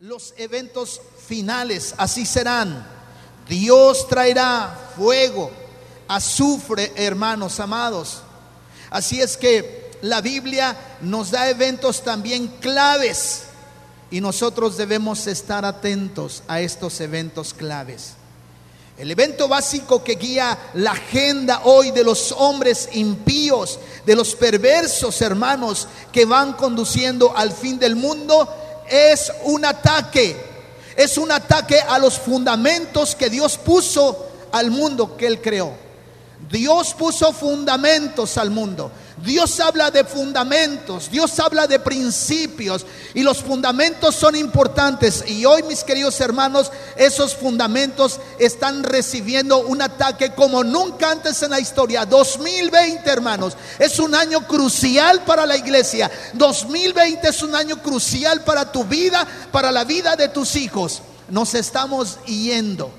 los eventos finales, así serán. Dios traerá fuego, azufre, hermanos amados. Así es que la Biblia nos da eventos también claves y nosotros debemos estar atentos a estos eventos claves. El evento básico que guía la agenda hoy de los hombres impíos, de los perversos hermanos que van conduciendo al fin del mundo, es un ataque. Es un ataque a los fundamentos que Dios puso al mundo que Él creó. Dios puso fundamentos al mundo. Dios habla de fundamentos, Dios habla de principios y los fundamentos son importantes. Y hoy, mis queridos hermanos, esos fundamentos están recibiendo un ataque como nunca antes en la historia. 2020, hermanos, es un año crucial para la iglesia. 2020 es un año crucial para tu vida, para la vida de tus hijos. Nos estamos yendo.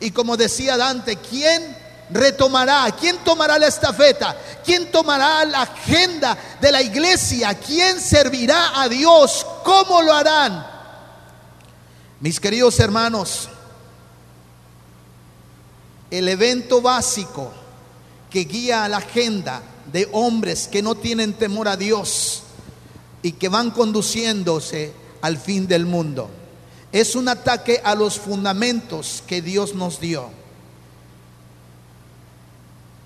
Y como decía Dante, ¿quién retomará? ¿Quién tomará la estafeta? ¿Quién tomará la agenda de la iglesia? ¿Quién servirá a Dios? ¿Cómo lo harán? Mis queridos hermanos, el evento básico que guía la agenda de hombres que no tienen temor a Dios y que van conduciéndose al fin del mundo es un ataque a los fundamentos que Dios nos dio.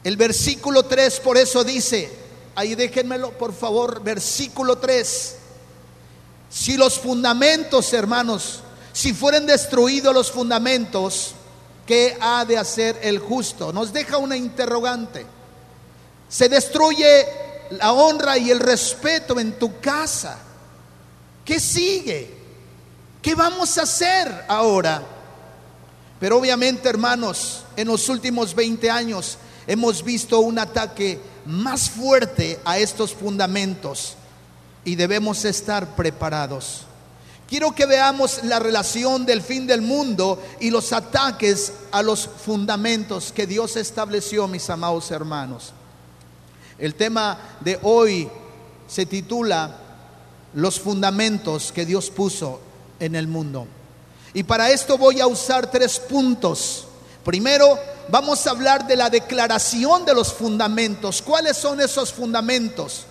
El versículo 3 por eso dice, ahí déjenmelo por favor, versículo 3. Si los fundamentos, hermanos, si fueren destruidos los fundamentos, ¿qué ha de hacer el justo? Nos deja una interrogante. Se destruye la honra y el respeto en tu casa. ¿Qué sigue? ¿Qué vamos a hacer ahora? Pero obviamente, hermanos, en los últimos 20 años hemos visto un ataque más fuerte a estos fundamentos y debemos estar preparados. Quiero que veamos la relación del fin del mundo y los ataques a los fundamentos que Dios estableció, mis amados hermanos. El tema de hoy se titula Los fundamentos que Dios puso en el mundo. Y para esto voy a usar tres puntos. Primero, vamos a hablar de la declaración de los fundamentos. ¿Cuáles son esos fundamentos?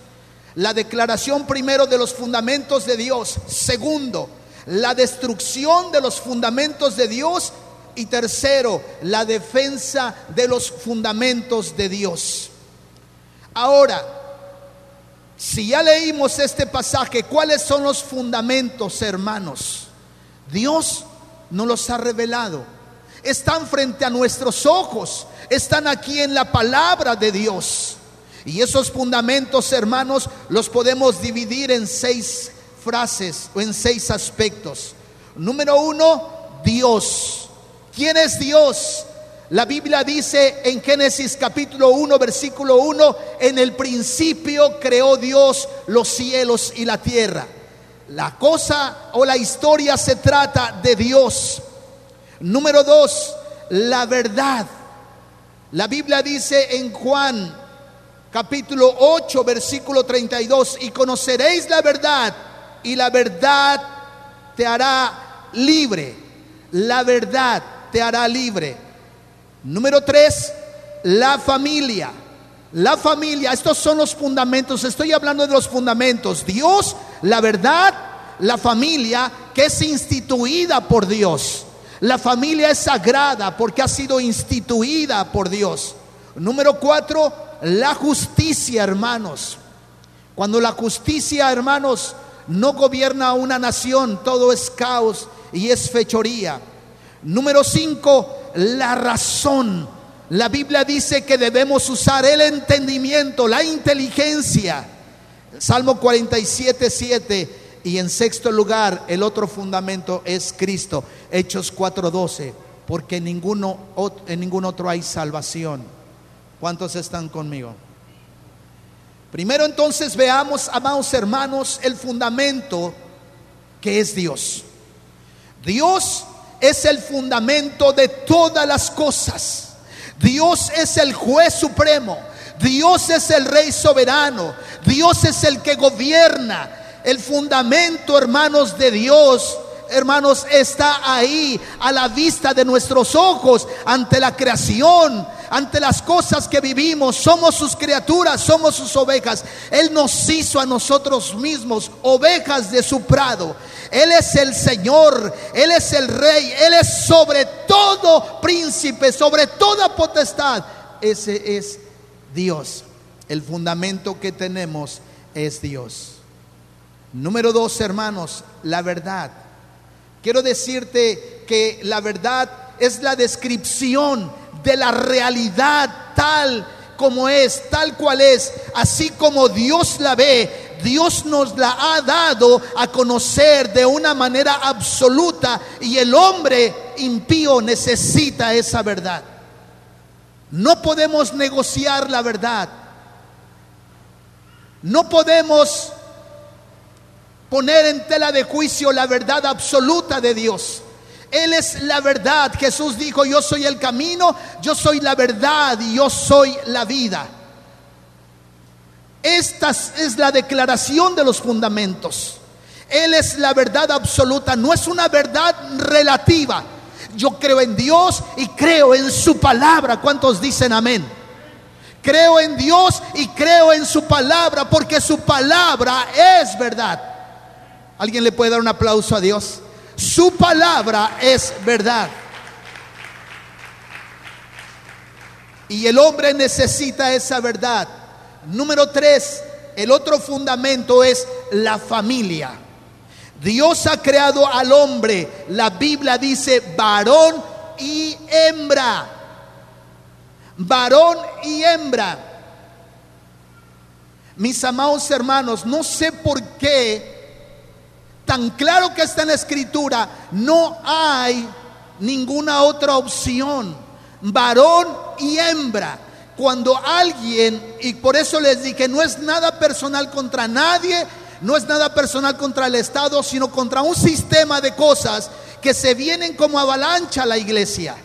La declaración primero de los fundamentos de Dios. Segundo, la destrucción de los fundamentos de Dios. Y tercero, la defensa de los fundamentos de Dios. Ahora, si ya leímos este pasaje, ¿cuáles son los fundamentos, hermanos? Dios nos los ha revelado están frente a nuestros ojos, están aquí en la palabra de Dios. Y esos fundamentos, hermanos, los podemos dividir en seis frases o en seis aspectos. Número uno, Dios. ¿Quién es Dios? La Biblia dice en Génesis capítulo 1, versículo 1, en el principio creó Dios los cielos y la tierra. La cosa o la historia se trata de Dios. Número dos, la verdad. La Biblia dice en Juan capítulo 8, versículo 32, y conoceréis la verdad y la verdad te hará libre. La verdad te hará libre. Número tres, la familia. La familia, estos son los fundamentos, estoy hablando de los fundamentos. Dios, la verdad, la familia que es instituida por Dios. La familia es sagrada porque ha sido instituida por Dios. Número cuatro, la justicia, hermanos. Cuando la justicia, hermanos, no gobierna una nación, todo es caos y es fechoría. Número cinco, la razón. La Biblia dice que debemos usar el entendimiento, la inteligencia. Salmo 47, 7 y en sexto lugar, el otro fundamento es Cristo. Hechos 4:12, porque en, ninguno, en ningún otro hay salvación. ¿Cuántos están conmigo? Primero entonces veamos, amados hermanos, el fundamento que es Dios. Dios es el fundamento de todas las cosas. Dios es el juez supremo. Dios es el rey soberano. Dios es el que gobierna. El fundamento, hermanos de Dios, hermanos, está ahí a la vista de nuestros ojos ante la creación, ante las cosas que vivimos. Somos sus criaturas, somos sus ovejas. Él nos hizo a nosotros mismos ovejas de su prado. Él es el Señor, Él es el Rey, Él es sobre todo príncipe, sobre toda potestad. Ese es Dios. El fundamento que tenemos es Dios. Número dos, hermanos, la verdad. Quiero decirte que la verdad es la descripción de la realidad tal como es, tal cual es, así como Dios la ve, Dios nos la ha dado a conocer de una manera absoluta y el hombre impío necesita esa verdad. No podemos negociar la verdad. No podemos poner en tela de juicio la verdad absoluta de Dios. Él es la verdad. Jesús dijo, yo soy el camino, yo soy la verdad y yo soy la vida. Esta es la declaración de los fundamentos. Él es la verdad absoluta, no es una verdad relativa. Yo creo en Dios y creo en su palabra. ¿Cuántos dicen amén? Creo en Dios y creo en su palabra porque su palabra es verdad. ¿Alguien le puede dar un aplauso a Dios? Su palabra es verdad. Y el hombre necesita esa verdad. Número tres, el otro fundamento es la familia. Dios ha creado al hombre, la Biblia dice varón y hembra. Varón y hembra. Mis amados hermanos, no sé por qué tan claro que está en la escritura, no hay ninguna otra opción. Varón y hembra. Cuando alguien, y por eso les dije, no es nada personal contra nadie, no es nada personal contra el Estado, sino contra un sistema de cosas que se vienen como avalancha a la iglesia.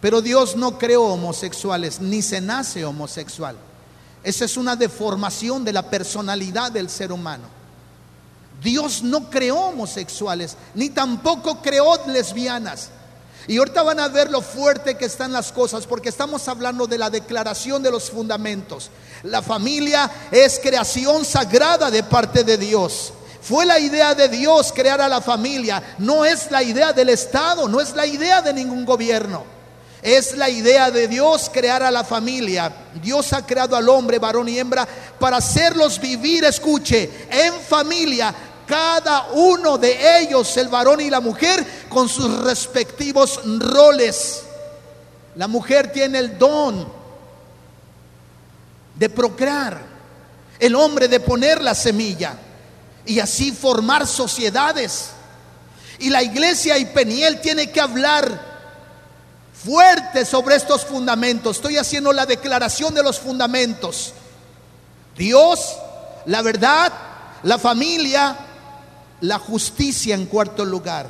Pero Dios no creó homosexuales, ni se nace homosexual. Esa es una deformación de la personalidad del ser humano. Dios no creó homosexuales, ni tampoco creó lesbianas. Y ahorita van a ver lo fuerte que están las cosas, porque estamos hablando de la declaración de los fundamentos. La familia es creación sagrada de parte de Dios. Fue la idea de Dios crear a la familia, no es la idea del Estado, no es la idea de ningún gobierno. Es la idea de Dios crear a la familia. Dios ha creado al hombre, varón y hembra, para hacerlos vivir, escuche, en familia, cada uno de ellos, el varón y la mujer, con sus respectivos roles. La mujer tiene el don de procrear, el hombre de poner la semilla y así formar sociedades. Y la iglesia y Peniel tiene que hablar fuerte sobre estos fundamentos. Estoy haciendo la declaración de los fundamentos. Dios, la verdad, la familia, la justicia en cuarto lugar.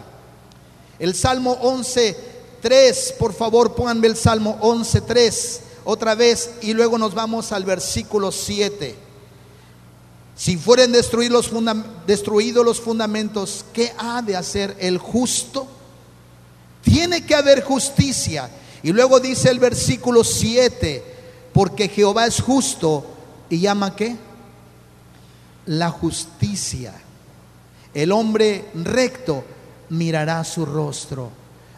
El Salmo 11, 3, por favor pónganme el Salmo 11, 3 otra vez y luego nos vamos al versículo 7. Si fueren destruidos los, fundamentos, ¿qué ha de hacer el justo? Tiene que haber justicia. Y luego dice el versículo 7, porque Jehová es justo y llama qué? La justicia. El hombre recto mirará su rostro.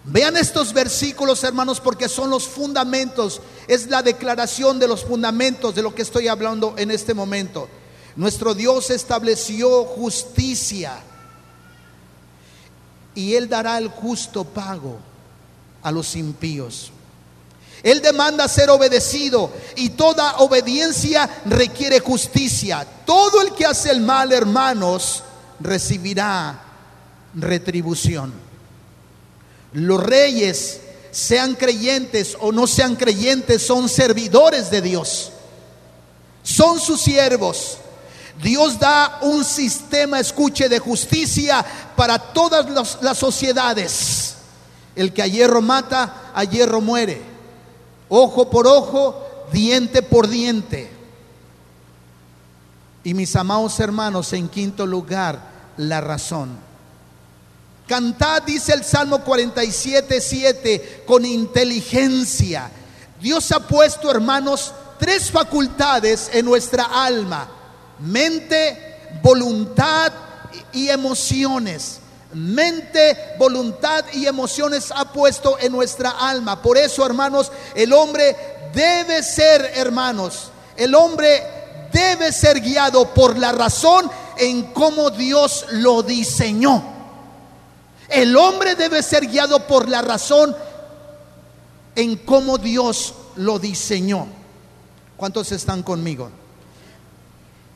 Vean estos versículos, hermanos, porque son los fundamentos, es la declaración de los fundamentos de lo que estoy hablando en este momento. Nuestro Dios estableció justicia y Él dará el justo pago a los impíos. Él demanda ser obedecido y toda obediencia requiere justicia. Todo el que hace el mal, hermanos, recibirá retribución. Los reyes, sean creyentes o no sean creyentes, son servidores de Dios. Son sus siervos. Dios da un sistema, escuche, de justicia para todas las sociedades. El que a hierro mata, a hierro muere. Ojo por ojo, diente por diente. Y mis amados hermanos, en quinto lugar, la razón. Cantad, dice el Salmo 47, 7, con inteligencia. Dios ha puesto, hermanos, tres facultades en nuestra alma. Mente, voluntad y emociones. Mente, voluntad y emociones ha puesto en nuestra alma. Por eso, hermanos, el hombre debe ser, hermanos, el hombre debe ser guiado por la razón en cómo Dios lo diseñó. El hombre debe ser guiado por la razón en cómo Dios lo diseñó. ¿Cuántos están conmigo?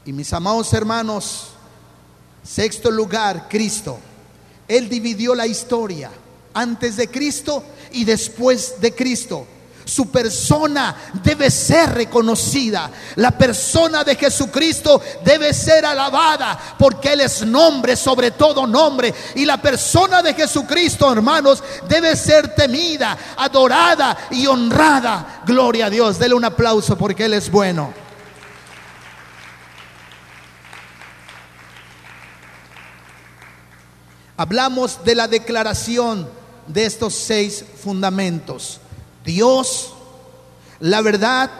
Y mis amados hermanos, sexto lugar, Cristo. Él dividió la historia antes de Cristo y después de Cristo. Su persona debe ser reconocida. La persona de Jesucristo debe ser alabada porque Él es nombre sobre todo nombre. Y la persona de Jesucristo, hermanos, debe ser temida, adorada y honrada. Gloria a Dios. Dele un aplauso porque Él es bueno. Hablamos de la declaración de estos seis fundamentos. Dios, la verdad,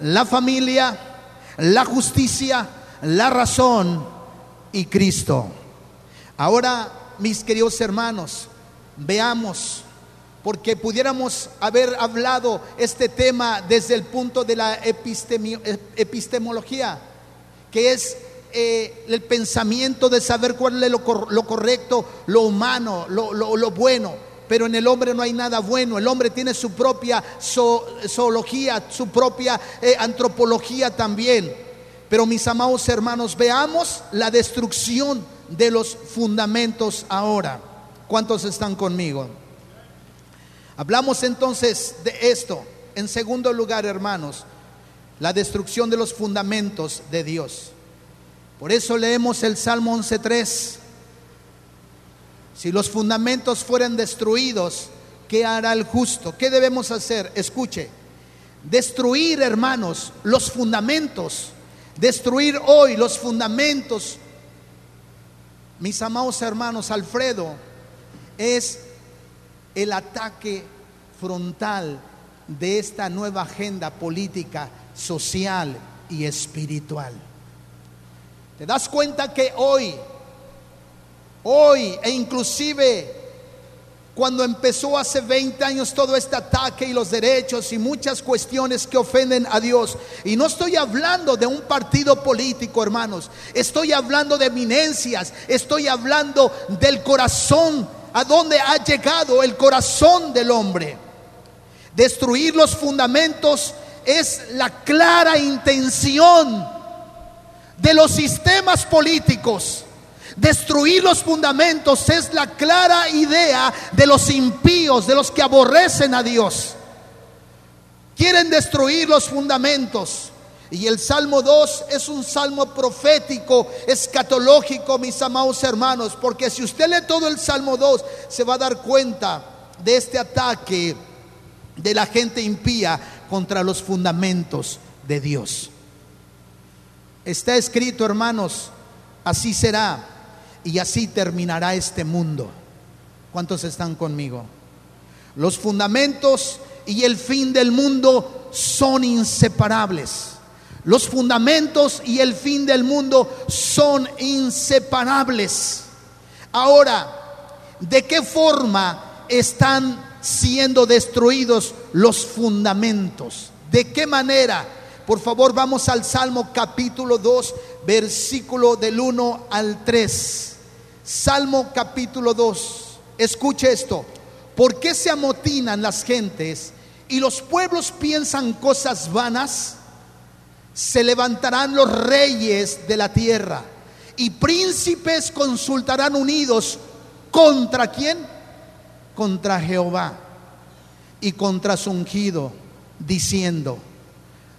la familia, la justicia, la razón y Cristo. Ahora, mis queridos hermanos, veamos, porque pudiéramos haber hablado este tema desde el punto de la epistemología, que es eh, el pensamiento de saber cuál es lo, correcto, lo humano, lo bueno pero en el hombre no hay nada bueno. El hombre tiene su propia zoología, su propia eh, antropología también. Pero mis amados hermanos, veamos la destrucción de los fundamentos ahora. ¿Cuántos están conmigo? Hablamos entonces de esto. En segundo lugar, hermanos, la destrucción de los fundamentos de Dios. Por eso leemos el Salmo 11.3. Si los fundamentos fueran destruidos, ¿qué hará el justo? ¿Qué debemos hacer? Escuche, destruir, hermanos, los fundamentos, destruir hoy los fundamentos, mis amados hermanos, Alfredo, es el ataque frontal de esta nueva agenda política, social y espiritual. ¿Te das cuenta que hoy Hoy e inclusive cuando empezó hace 20 años todo este ataque y los derechos y muchas cuestiones que ofenden a Dios. Y no estoy hablando de un partido político, hermanos. Estoy hablando de eminencias. Estoy hablando del corazón, a donde ha llegado el corazón del hombre. Destruir los fundamentos es la clara intención de los sistemas políticos Destruir los fundamentos es la clara idea de los impíos, de los que aborrecen a Dios. Quieren destruir los fundamentos. Y el Salmo 2 es un salmo profético, escatológico, mis amados hermanos, porque si usted lee todo el Salmo 2, se va a dar cuenta de este ataque de la gente impía contra los fundamentos de Dios. Está escrito, hermanos, así será y así terminará este mundo. ¿Cuántos están conmigo? Los fundamentos y el fin del mundo son inseparables. Los fundamentos y el fin del mundo son inseparables. Ahora, ¿de qué forma están siendo destruidos los fundamentos? ¿De qué manera? Por favor, vamos al Salmo capítulo 2, versículo del 1 al 3. Salmo capítulo 2. Escuche esto. ¿Por qué se amotinan las gentes y los pueblos piensan cosas vanas? Se levantarán los reyes de la tierra y príncipes consultarán unidos contra quién? Contra Jehová y contra su ungido, diciendo,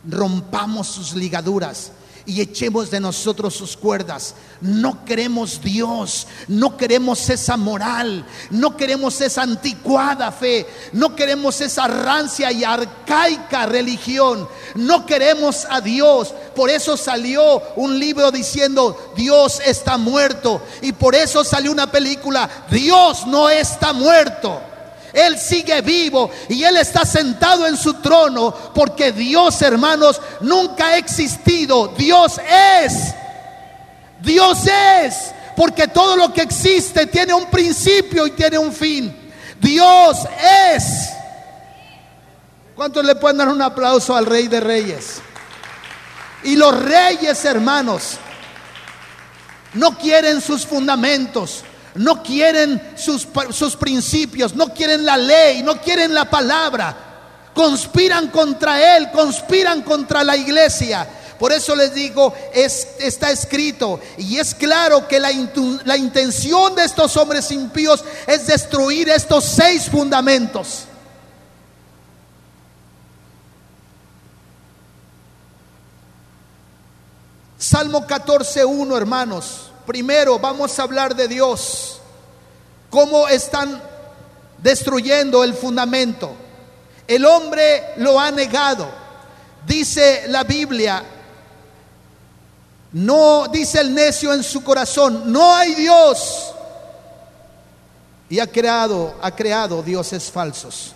rompamos sus ligaduras y echemos de nosotros sus cuerdas. No queremos Dios, no queremos esa moral, no queremos esa anticuada fe, no queremos esa rancia y arcaica religión, no queremos a Dios. Por eso salió un libro diciendo, Dios está muerto. Y por eso salió una película, Dios no está muerto. Él sigue vivo y Él está sentado en su trono porque Dios, hermanos, nunca ha existido. Dios es. Dios es. Porque todo lo que existe tiene un principio y tiene un fin. Dios es. ¿Cuántos le pueden dar un aplauso al Rey de Reyes? Y los reyes, hermanos, no quieren sus fundamentos no quieren sus, sus, principios, no quieren la ley, no quieren la palabra. Conspiran contra Él, conspiran contra la iglesia. Por eso les digo, es, está escrito y es claro que la, la intención de estos hombres impíos es destruir estos seis fundamentos. Salmo 14.1, hermanos. Primero vamos a hablar de Dios, cómo están destruyendo el fundamento. El hombre lo ha negado. Dice la Biblia, no dice el necio en su corazón, no hay Dios. Y ha creado, ha creado dioses falsos.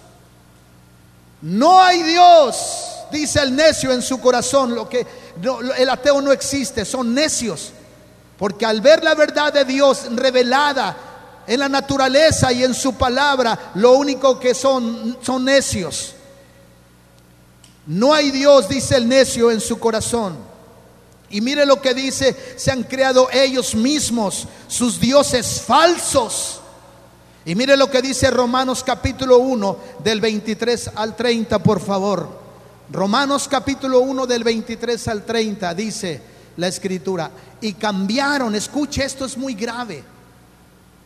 No hay Dios, dice el necio en su corazón, lo que el ateo no existe, son necios. Porque al ver la verdad de Dios revelada en la naturaleza y en su palabra, lo único que son son necios. No hay Dios, dice el necio en su corazón. Y mire lo que dice, se han creado ellos mismos sus dioses falsos. Y mire lo que dice Romanos capítulo 1 del 23 al 30, por favor. Romanos capítulo 1 del 23 al 30 dice la escritura, y cambiaron. Escuche, esto es muy grave.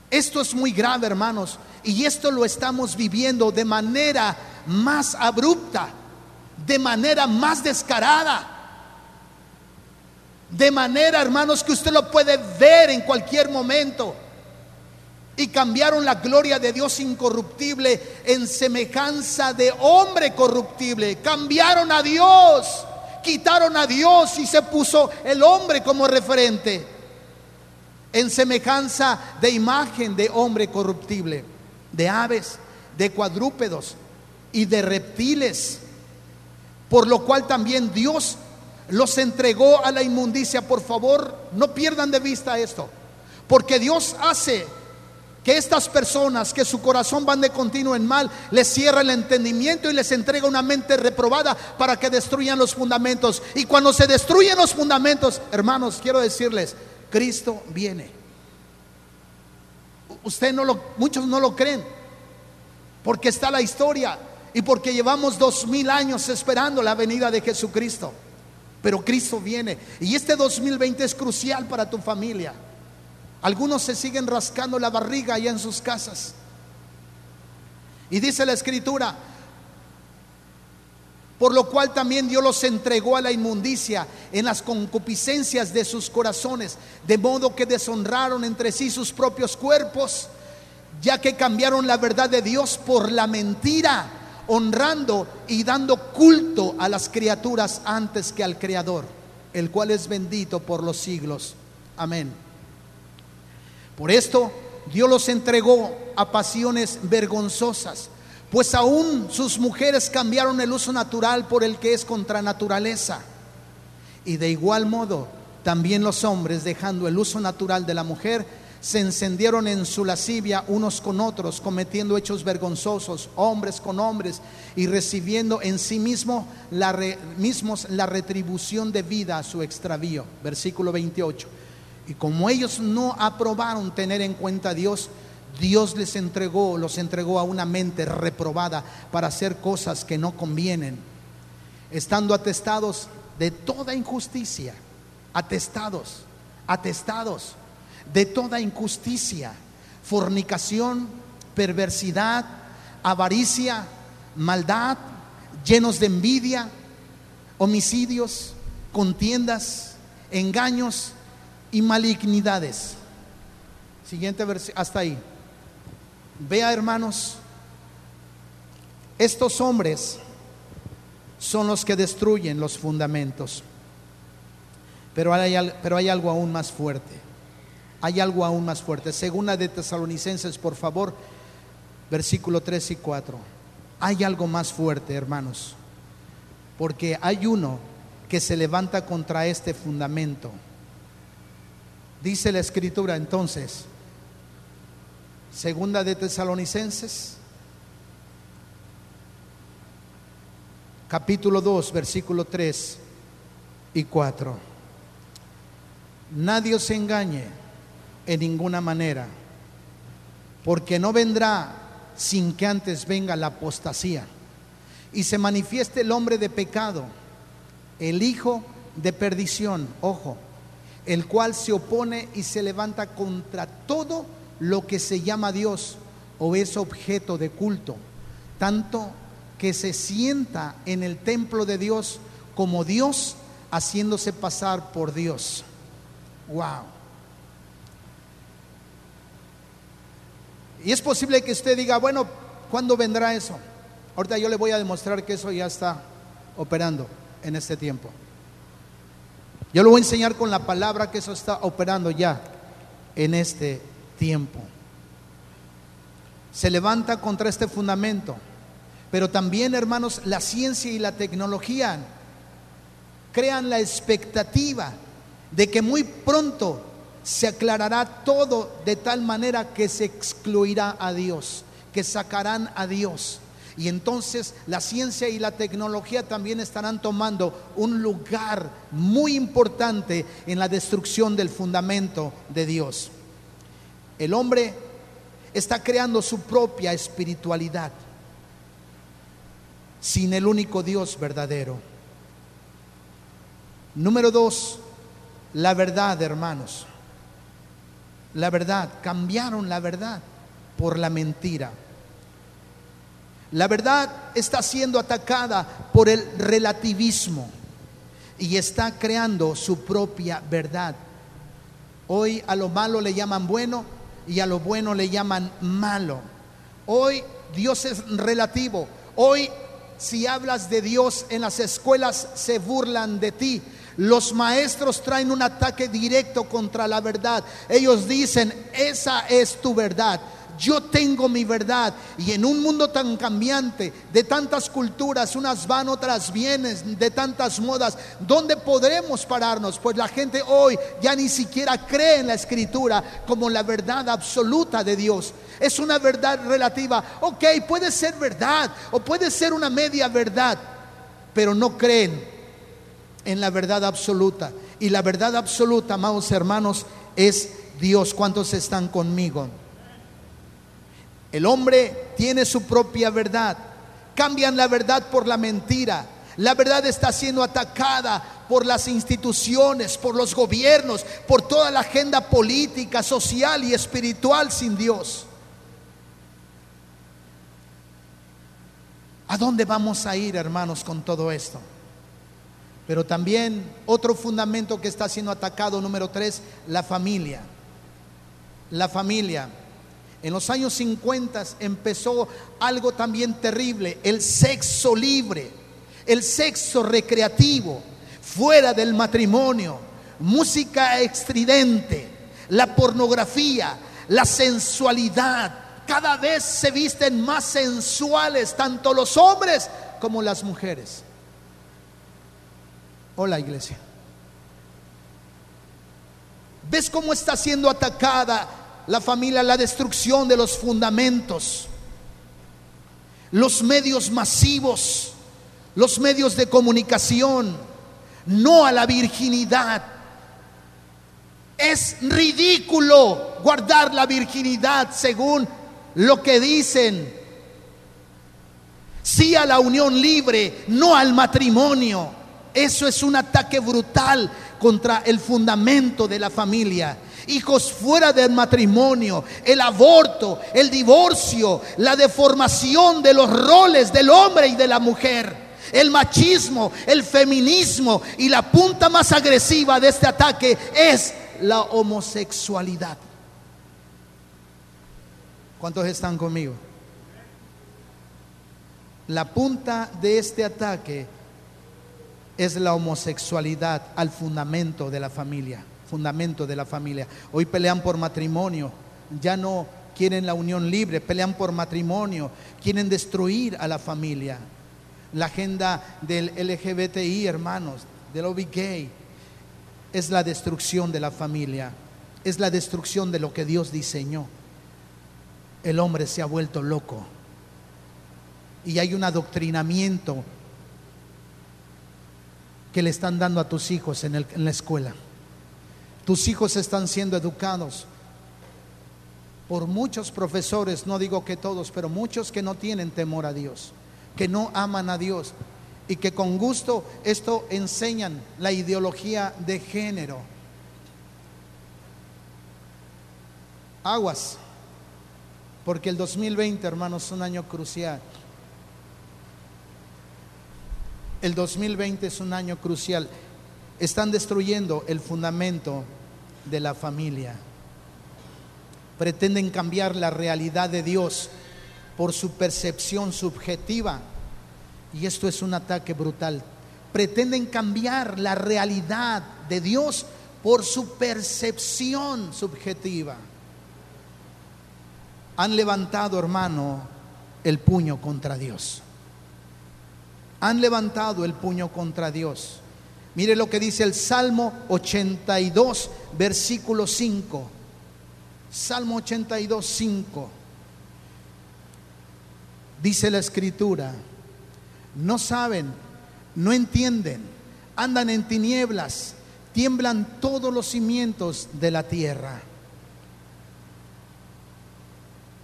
Esto es muy grave, hermanos. Y esto lo estamos viviendo de manera más abrupta, de manera más descarada. De manera, hermanos, que usted lo puede ver en cualquier momento. Y cambiaron la gloria de Dios incorruptible en semejanza de hombre corruptible. Cambiaron a Dios quitaron a Dios y se puso el hombre como referente en semejanza de imagen de hombre corruptible, de aves, de cuadrúpedos y de reptiles, por lo cual también Dios los entregó a la inmundicia. Por favor, no pierdan de vista esto, porque Dios hace que estas personas que su corazón van de continuo en mal, les cierra el entendimiento y les entrega una mente reprobada para que destruyan los fundamentos. Y cuando se destruyen los fundamentos, hermanos, quiero decirles, Cristo viene. Usted no lo, muchos no lo creen, porque está la historia y porque llevamos dos mil años esperando la venida de Jesucristo. Pero Cristo viene y este 2020 es crucial para tu familia. Algunos se siguen rascando la barriga allá en sus casas. Y dice la escritura, por lo cual también Dios los entregó a la inmundicia en las concupiscencias de sus corazones, de modo que deshonraron entre sí sus propios cuerpos, ya que cambiaron la verdad de Dios por la mentira, honrando y dando culto a las criaturas antes que al Creador, el cual es bendito por los siglos. Amén. Por esto Dios los entregó a pasiones vergonzosas, pues aún sus mujeres cambiaron el uso natural por el que es contra naturaleza. Y de igual modo, también los hombres, dejando el uso natural de la mujer, se encendieron en su lascivia unos con otros, cometiendo hechos vergonzosos, hombres con hombres, y recibiendo en sí mismo la mismos la retribución de vida a su extravío. Versículo 28. Y como ellos no aprobaron tener en cuenta a Dios, Dios les entregó, los entregó a una mente reprobada para hacer cosas que no convienen, estando atestados de toda injusticia, atestados, atestados de toda injusticia, fornicación, perversidad, avaricia, maldad, llenos de envidia, homicidios, contiendas engaños y malignidades. Siguiente versículo, hasta ahí. Vea, hermanos, estos hombres son los que destruyen los fundamentos. Pero hay, algo aún más fuerte. Hay algo aún más fuerte. Segunda de Tesalonicenses, por favor, versículo 3 y 4. Hay algo más fuerte, hermanos. Porque hay uno que se levanta contra este fundamento. Dice la escritura entonces, segunda de Tesalonicenses, capítulo 2, versículo 3 y 4. Nadie os engañe en ninguna manera, porque no vendrá sin que antes venga la apostasía y se manifieste el hombre de pecado, el hijo de perdición, ojo, el cual se opone y se levanta contra todo lo que se llama Dios o es objeto de culto, tanto que se sienta en el templo de Dios como Dios haciéndose pasar por Dios. Wow. Y es posible que usted diga, bueno, ¿cuándo vendrá eso? Ahorita yo le voy a demostrar que eso ya está operando en este tiempo. Yo le voy a enseñar con la palabra que eso está operando ya en este tiempo. Se levanta contra este fundamento. Pero también, hermanos, la ciencia y la tecnología crean la expectativa de que muy pronto se aclarará todo de tal manera que se excluirá a Dios, que sacarán a Dios. Y entonces la ciencia y la tecnología también estarán tomando un lugar muy importante en la destrucción del fundamento de Dios. El hombre está creando su propia espiritualidad sin el único Dios verdadero. Número dos, la verdad, hermanos. La verdad, cambiaron la verdad por la mentira. La verdad está siendo atacada por el relativismo y está creando su propia verdad. Hoy a lo malo le llaman bueno y a lo bueno le llaman malo. Hoy Dios es relativo. Hoy si hablas de Dios en las escuelas se burlan de ti. Los maestros traen un ataque directo contra la verdad. Ellos dicen, esa es tu verdad. Yo tengo mi verdad. Y en un mundo tan cambiante, de tantas culturas, unas van, otras vienen, de tantas modas, ¿dónde podremos pararnos? Pues la gente hoy ya ni siquiera cree en la escritura como la verdad absoluta de Dios. Es una verdad relativa. Ok, puede ser verdad o puede ser una media verdad, pero no creen en la verdad absoluta. Y la verdad absoluta, amados hermanos, es Dios. ¿Cuántos están conmigo? El hombre tiene su propia verdad. Cambian la verdad por la mentira. La verdad está siendo atacada por las instituciones, por los gobiernos, por toda la agenda política, social y espiritual sin Dios. ¿A dónde vamos a ir, hermanos, con todo esto? Pero también otro fundamento que está siendo atacado, número tres, la familia. La familia. En los años 50 empezó algo también terrible, el sexo libre, el sexo recreativo, fuera del matrimonio, música estridente, la pornografía, la sensualidad. Cada vez se visten más sensuales tanto los hombres como las mujeres. Hola iglesia. ¿Ves cómo está siendo atacada la familia, la destrucción de los fundamentos? Los medios masivos, los medios de comunicación, no a la virginidad. Es ridículo guardar la virginidad según lo que dicen. Sí a la unión libre, no al matrimonio. Eso es un ataque brutal contra el fundamento de la familia. Hijos fuera del matrimonio, el aborto, el divorcio, la deformación de los roles del hombre y de la mujer. el machismo, el feminismo y la punta más agresiva de este ataque es la homosexualidad. ¿Cuántos están conmigo? La punta de este ataque es la homosexualidad al fundamento de la familia, fundamento de la familia. Hoy pelean por matrimonio, ya no quieren la unión libre, pelean por matrimonio, quieren destruir a la familia. La agenda del LGBTI, hermanos, del OBG, es la destrucción de la familia, es la destrucción de lo que Dios diseñó. El hombre se ha vuelto loco y hay un adoctrinamiento que le están dando a tus hijos en la escuela. Tus hijos están siendo educados por muchos profesores, no digo que todos, pero muchos que no tienen temor a Dios, que no aman a Dios y que con gusto esto enseñan la ideología de género. Aguas, porque el 2020, hermanos, es un año crucial. El 2020 es un año crucial. Están destruyendo el fundamento de la familia. Pretenden cambiar la realidad de Dios por su percepción subjetiva. Y esto es un ataque brutal. Pretenden cambiar la realidad de Dios por su percepción subjetiva. Han levantado, hermano, el puño contra Dios han levantado el puño contra Dios. Mire lo que dice el Salmo 82, versículo 5. Salmo 82, 5. Dice la escritura, no saben, no entienden, andan en tinieblas, tiemblan todos los cimientos de la tierra.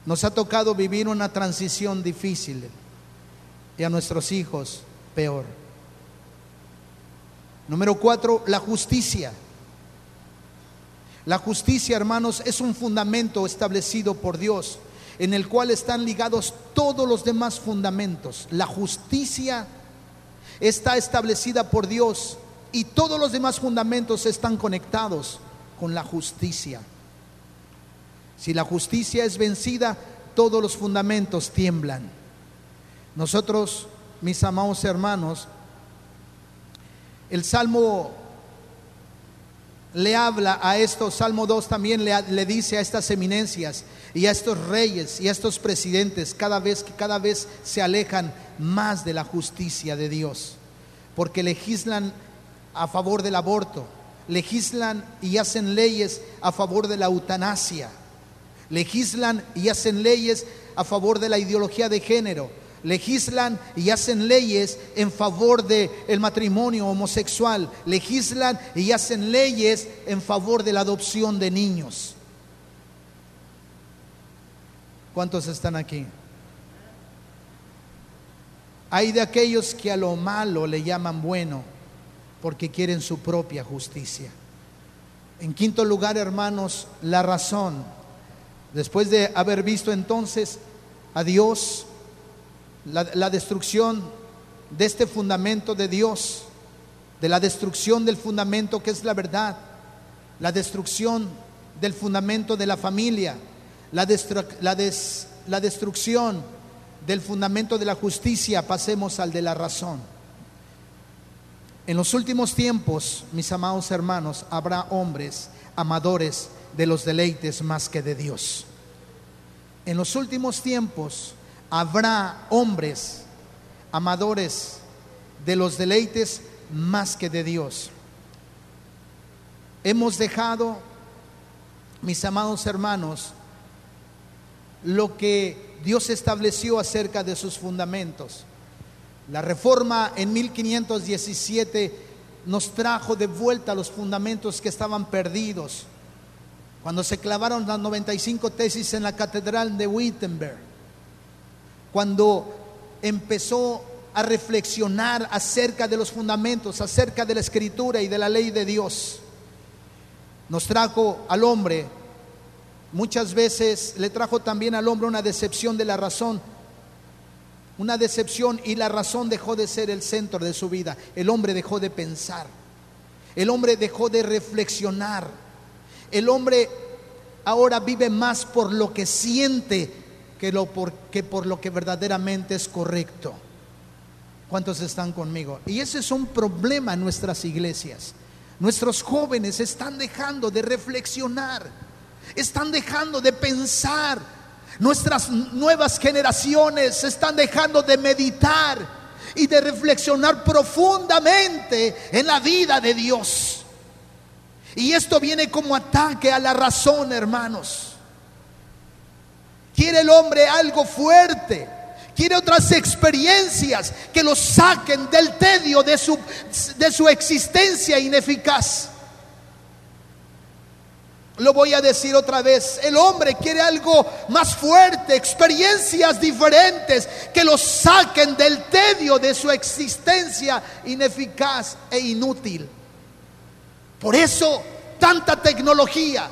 Nos ha tocado vivir una transición difícil y a nuestros hijos peor. Número cuatro, la justicia. La justicia, hermanos, es un fundamento establecido por Dios, en el cual están ligados todos los demás fundamentos. La justicia está establecida por Dios y todos los demás fundamentos están conectados con la justicia. Si la justicia es vencida, todos los fundamentos tiemblan. Nosotros, mis amados hermanos, el Salmo le habla a estos, Salmo 2 también le, le, dice a estas eminencias y a estos reyes y a estos presidentes cada vez que cada vez se alejan más de la justicia de Dios, porque legislan a favor del aborto, legislan y hacen leyes a favor de la eutanasia, legislan y hacen leyes a favor de la ideología de género, legislan y hacen leyes en favor del el matrimonio homosexual, legislan y hacen leyes en favor de la adopción de niños. ¿Cuántos están aquí? Hay de aquellos que a lo malo le llaman bueno porque quieren su propia justicia. En quinto lugar, hermanos, la razón. Después de haber visto entonces a Dios la, destrucción de este fundamento de Dios, de la destrucción del fundamento que es la verdad, la destrucción del fundamento de la familia, la, destrucción del fundamento de la justicia, pasemos al de la razón. En los últimos tiempos, mis amados hermanos, habrá hombres amadores de los deleites más que de Dios. En los últimos tiempos habrá hombres amadores de los deleites más que de Dios. Hemos dejado, mis amados hermanos, lo que Dios estableció acerca de sus fundamentos. La reforma en 1517 nos trajo de vuelta los fundamentos que estaban perdidos. Cuando se clavaron las 95 tesis en la catedral de Wittenberg cuando empezó a reflexionar acerca de los fundamentos, acerca de la escritura y de la ley de Dios. Nos trajo al hombre, muchas veces le trajo también al hombre una decepción de la razón, una decepción y la razón dejó de ser el centro de su vida. El hombre dejó de pensar, el hombre dejó de reflexionar, el hombre ahora vive más por lo que siente que, lo por, por lo que verdaderamente es correcto. ¿Cuántos están conmigo? Y ese es un problema en nuestras iglesias. Nuestros jóvenes están dejando de reflexionar, están dejando de pensar. Nuestras nuevas generaciones están dejando de meditar y de reflexionar profundamente en la vida de Dios. Y esto viene como ataque a la razón, hermanos. Quiere el hombre algo fuerte, quiere otras experiencias que lo saquen del tedio de su, de su existencia ineficaz. Lo voy a decir otra vez, el hombre quiere algo más fuerte, experiencias diferentes que lo saquen del tedio de su existencia ineficaz e inútil. Por eso tanta tecnología,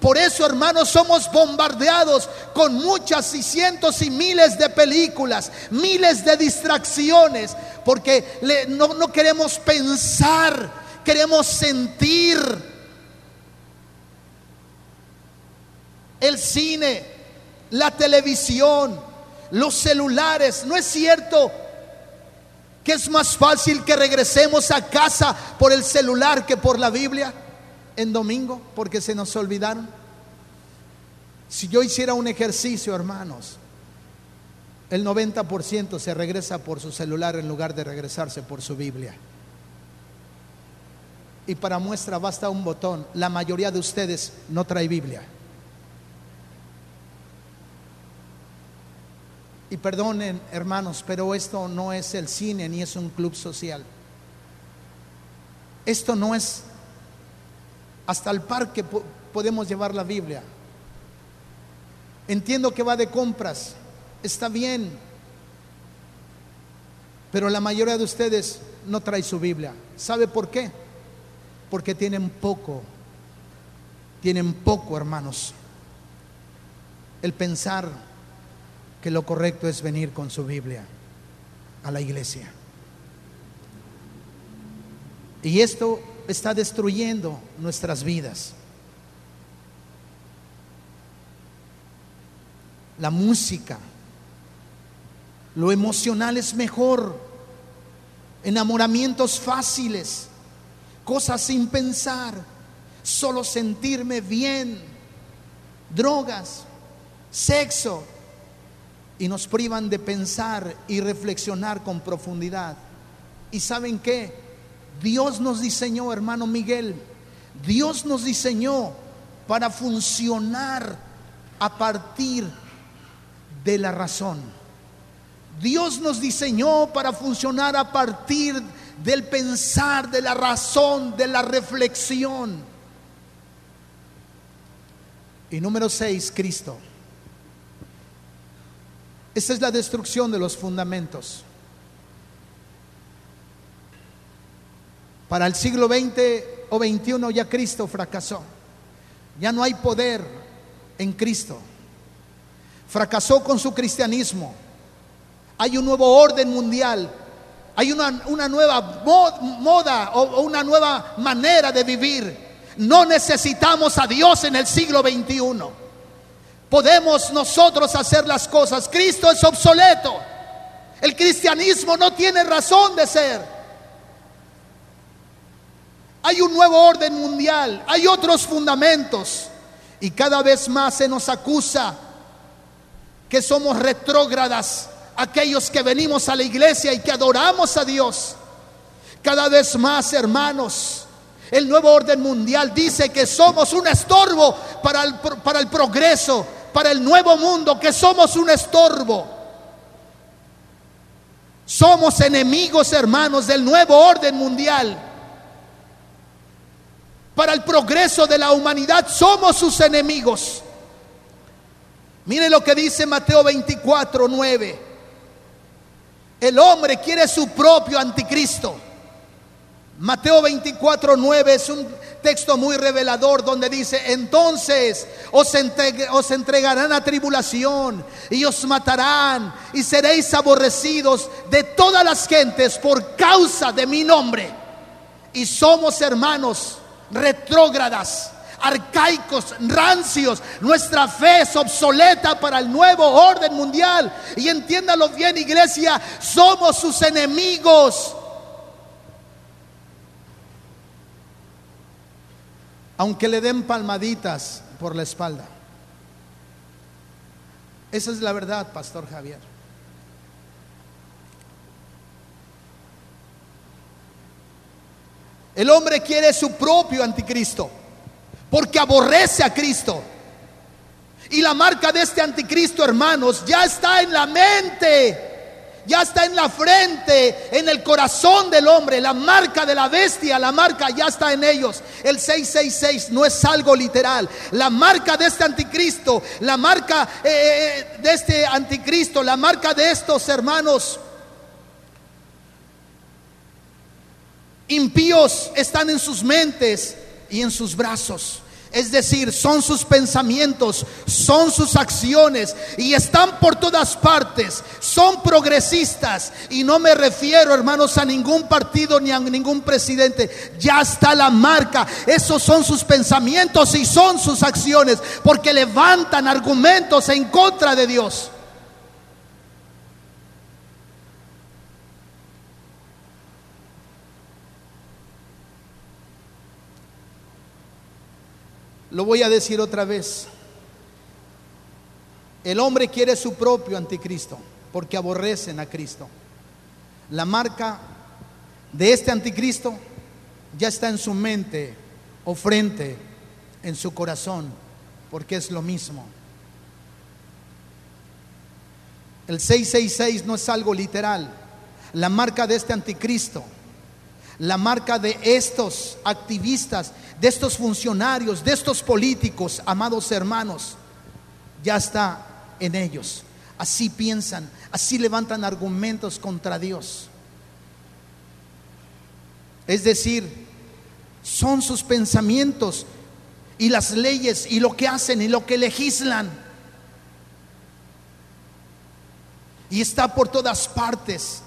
por eso, hermanos, somos bombardeados con muchas y cientos y miles de películas, miles de distracciones, porque no, no queremos pensar, queremos sentir. El cine, la televisión, los celulares, ¿no es cierto? que es más fácil que regresemos a casa por el celular que por la Biblia en domingo porque se nos olvidaron. Si yo hiciera un ejercicio, hermanos, el 90% se regresa por su celular en lugar de regresarse por su Biblia. Y para muestra basta un botón. La mayoría de ustedes no trae Biblia. Y perdonen, hermanos, pero esto no es el cine ni es un club social. Esto no es hasta el parque podemos llevar la Biblia. Entiendo que va de compras, está bien, pero la mayoría de ustedes no trae su Biblia. ¿Sabe por qué? Porque tienen poco, tienen poco, hermanos. El pensar que lo correcto es venir con su Biblia a la iglesia. Y esto está destruyendo nuestras vidas. La música, lo emocional es mejor, enamoramientos fáciles, cosas sin pensar, solo sentirme bien, drogas, sexo, y nos privan de pensar y reflexionar con profundidad. ¿Y saben qué? Dios nos diseñó, hermano Miguel, Dios nos diseñó para funcionar a partir de la razón. Dios nos diseñó para funcionar a partir del pensar, de la razón, de la reflexión. Y número seis, Cristo. Esta es la destrucción de los fundamentos. Para el siglo XX o XXI ya Cristo fracasó. Ya no hay poder en Cristo. Fracasó con su cristianismo. Hay un nuevo orden mundial. Hay una, nueva moda o una nueva manera de vivir. No necesitamos a Dios en el siglo XXI. Podemos nosotros hacer las cosas. Cristo es obsoleto. El cristianismo no tiene razón de ser. Hay un nuevo orden mundial, hay otros fundamentos. Y cada vez más se nos acusa que somos retrógradas, aquellos que venimos a la iglesia y que adoramos a Dios. Cada vez más, hermanos, el nuevo orden mundial dice que somos un estorbo para el, para el progreso, para el nuevo mundo, que somos un estorbo. Somos enemigos, hermanos, del nuevo orden mundial para el progreso de la humanidad, somos sus enemigos. Mire lo que dice Mateo 24, 9. El hombre quiere su propio anticristo. Mateo 24, 9 es un texto muy revelador donde dice, entonces os, os, entregarán a tribulación y os matarán y seréis aborrecidos de todas las gentes por causa de mi nombre. Y somos hermanos retrógradas, arcaicos, rancios. Nuestra fe es obsoleta para el nuevo orden mundial. Y entiéndalo bien, iglesia, somos sus enemigos. aunque le den palmaditas por la espalda. Esa es la verdad, Pastor Javier. El hombre quiere su propio anticristo, porque aborrece a Cristo. Y la marca de este anticristo, hermanos, ya está en la mente ya está en la frente, en el corazón del hombre. La marca de la bestia, la marca ya está en ellos. El 666 no es algo literal. La marca de este anticristo, la marca eh, eh, de este anticristo, la marca de estos hermanos impíos están en sus mentes y en sus brazos. Es decir, son sus pensamientos, son sus acciones y están por todas partes. Son progresistas y no me refiero, hermanos, a ningún partido ni a ningún presidente. Ya está la marca. Esos son sus pensamientos y son sus acciones porque levantan argumentos en contra de Dios. Lo voy a decir otra vez. El hombre quiere su propio anticristo porque aborrecen a Cristo. La marca de este anticristo ya está en su mente o frente, en su corazón, porque es lo mismo. El 666 no es algo literal. La marca de este anticristo, la marca de estos activistas de estos funcionarios, de estos políticos, amados hermanos, ya está en ellos. Así piensan, así levantan argumentos contra Dios. Es decir, son sus pensamientos y las leyes y lo que hacen y lo que legislan. Y está por todas partes.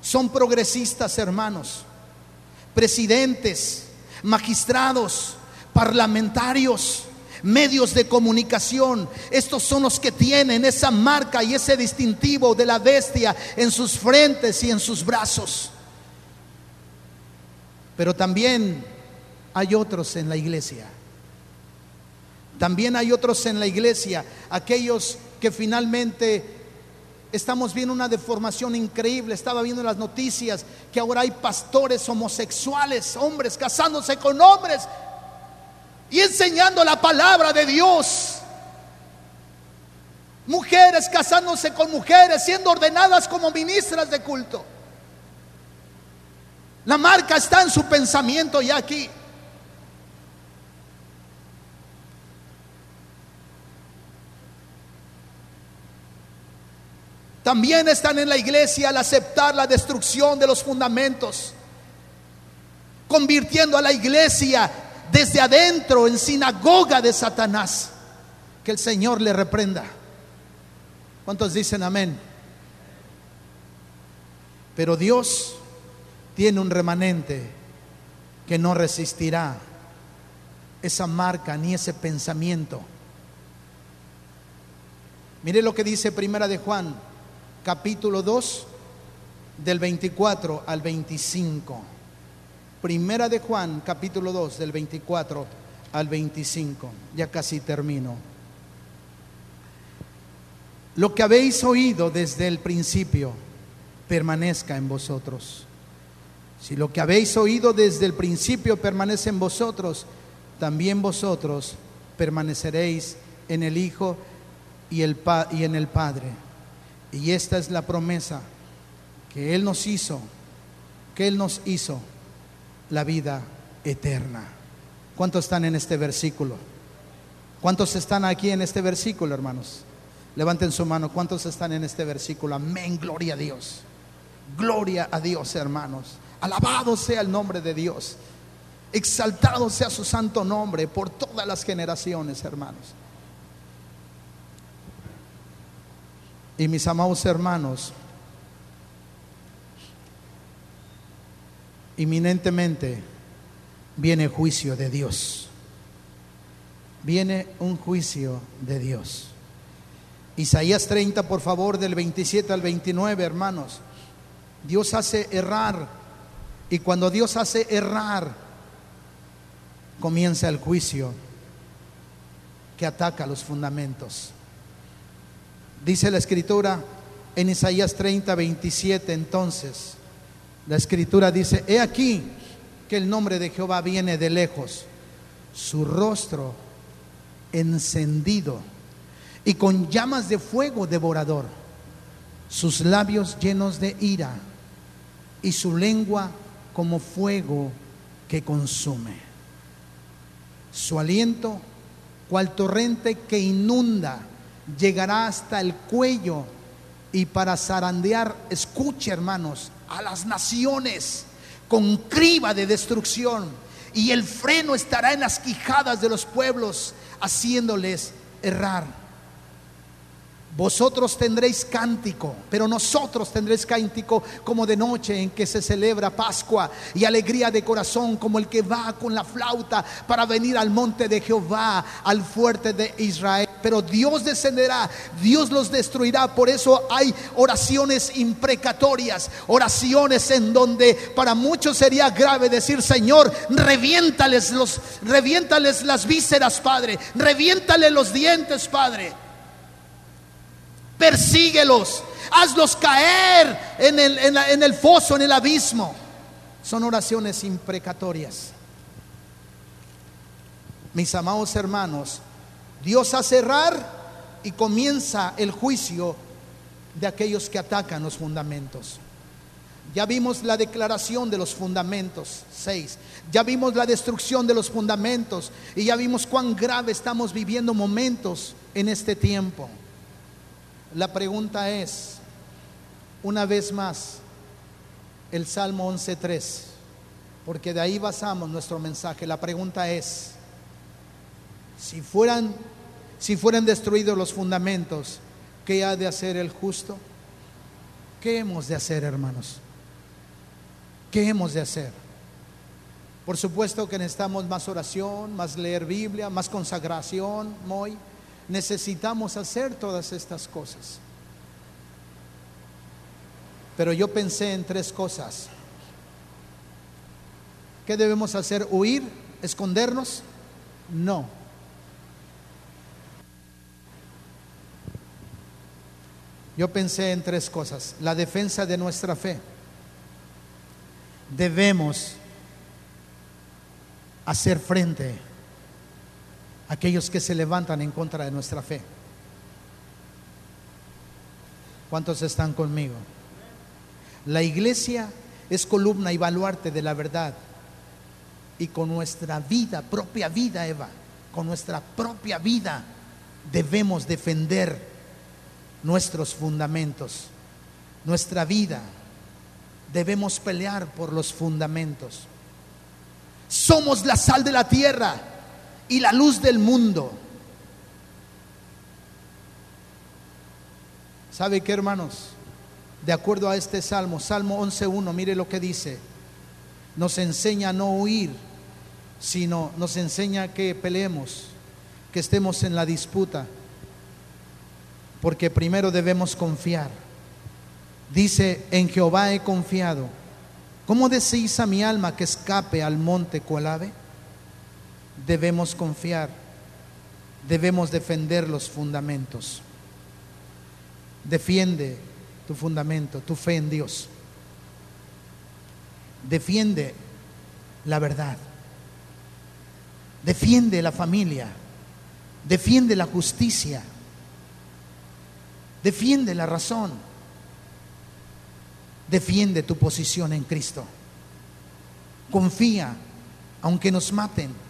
Son progresistas, hermanos, presidentes, magistrados, parlamentarios, medios de comunicación. Estos son los que tienen esa marca y ese distintivo de la bestia en sus frentes y en sus brazos. Pero también hay otros en la iglesia. También hay otros en la iglesia, aquellos que finalmente Estamos viendo una deformación increíble. Estaba viendo las noticias que ahora hay pastores homosexuales, hombres casándose con hombres y enseñando la palabra de Dios. Mujeres casándose con mujeres, siendo ordenadas como ministras de culto. La marca está en su pensamiento ya aquí. También están en la iglesia al aceptar la destrucción de los fundamentos, convirtiendo a la iglesia desde adentro en sinagoga de Satanás. Que el Señor le reprenda. ¿Cuántos dicen amén? Pero Dios tiene un remanente que no resistirá esa marca ni ese pensamiento. Mire lo que dice Primera de Juan capítulo 2, del 24 al 25. Primera de Juan, capítulo 2, del 24 al 25. Ya casi termino. Lo que habéis oído desde el principio permanezca en vosotros. Si lo que habéis oído desde el principio permanece en vosotros, también vosotros permaneceréis en el Hijo y, el y en el Padre. Y esta es la promesa que Él nos hizo, que Él nos hizo la vida eterna. ¿Cuántos están en este versículo? ¿Cuántos están aquí en este versículo, hermanos? Levanten su mano. ¿Cuántos están en este versículo? Amén, gloria a Dios. Gloria a Dios, hermanos. Alabado sea el nombre de Dios. Exaltado sea su santo nombre por todas las generaciones, hermanos. Y mis amados hermanos, inminentemente viene juicio de Dios. Viene un juicio de Dios. Isaías 30, por favor, del 27 al 29, hermanos. Dios hace errar. Y cuando Dios hace errar, comienza el juicio que ataca los fundamentos. Dice la escritura en Isaías 30, 27, entonces, la escritura dice, he aquí que el nombre de Jehová viene de lejos, su rostro encendido y con llamas de fuego devorador, sus labios llenos de ira y su lengua como fuego que consume. Su aliento, cual torrente que inunda, llegará hasta el cuello y para zarandear, escuche hermanos, a las naciones con criba de destrucción y el freno estará en las quijadas de los pueblos haciéndoles errar. Vosotros tendréis cántico, pero nosotros tendréis cántico como de noche en que se celebra Pascua y alegría de corazón como el que va con la flauta para venir al monte de Jehová, al fuerte de Israel. Pero Dios descenderá, Dios los destruirá. Por eso hay oraciones imprecatorias, oraciones en donde para muchos sería grave decir, Señor, reviéntales los, reviéntales las vísceras, Padre, reviéntale los dientes, Padre persíguelos, hazlos caer en el, foso, en el abismo. Son oraciones imprecatorias. Mis amados hermanos, Dios hace cerrar y comienza el juicio de aquellos que atacan los fundamentos. Ya vimos la declaración de los fundamentos, 6. Ya vimos la destrucción de los fundamentos y ya vimos cuán grave estamos viviendo momentos en este tiempo. La pregunta es, una vez más, el Salmo 11.3, porque de ahí basamos nuestro mensaje. La pregunta es, si fueran, si fueran destruidos los fundamentos, ¿qué ha de hacer el justo? ¿Qué hemos de hacer, hermanos? ¿Qué hemos de hacer? Por supuesto que necesitamos más oración, más leer Biblia, más consagración, muy necesitamos hacer todas estas cosas. Pero yo pensé en tres cosas. ¿Qué debemos hacer? ¿Huir? ¿Escondernos? No. Yo pensé en tres cosas. La defensa de nuestra fe. Debemos hacer frente aquellos que se levantan en contra de nuestra fe. ¿Cuántos están conmigo? La iglesia es columna y baluarte de la verdad. Y con nuestra vida, propia vida, Eva, con nuestra propia vida debemos defender nuestros fundamentos. Nuestra vida debemos pelear por los fundamentos. Somos la sal de la tierra y la luz del mundo. ¿Sabe qué, hermanos? De acuerdo a este salmo, Salmo 11.1, mire lo que dice. Nos enseña a no huir, sino nos enseña que peleemos, que estemos en la disputa, porque primero debemos confiar. Dice, en Jehová he confiado. ¿Cómo decís a mi alma que escape al monte cual? Debemos confiar, debemos defender los fundamentos. Defiende tu fundamento, tu fe en Dios. Defiende la verdad. Defiende la familia. Defiende la justicia. Defiende la razón. Defiende tu posición en Cristo. Confía, aunque nos maten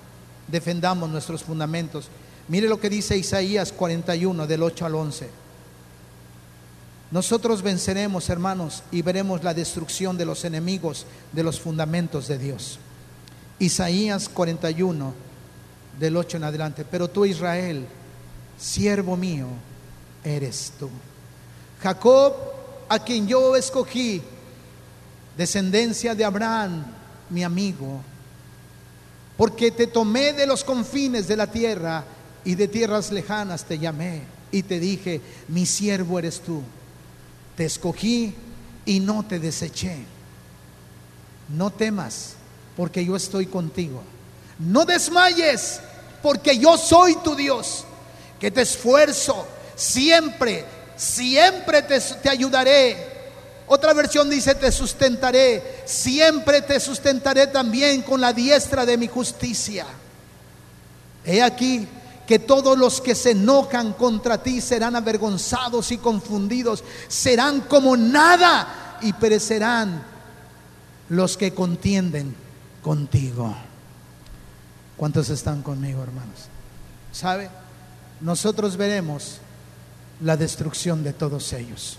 defendamos nuestros fundamentos. Mire lo que dice Isaías 41 del 8 al 11. nosotros venceremos, hermanos, y veremos la destrucción de los enemigos de los fundamentos de Dios. Isaías 41, del 8 en adelante. Pero tú, Israel, siervo mío, eres tú. Jacob, a quien yo escogí, descendencia de Abraham, mi amigo, porque te tomé de los confines de la tierra y de tierras lejanas te llamé y te dije, mi siervo eres tú. Te escogí y no te deseché. No temas, porque yo estoy contigo. No desmayes, porque yo soy tu Dios, que te esfuerzo siempre, siempre te, te ayudaré otra versión dice, te sustentaré, siempre te sustentaré también con la diestra de mi justicia. He aquí que todos los que se enojan contra ti serán avergonzados y confundidos, serán como nada y perecerán los que contienden contigo. ¿Cuántos están conmigo, hermanos? ¿Sabe? Nosotros veremos la destrucción de todos ellos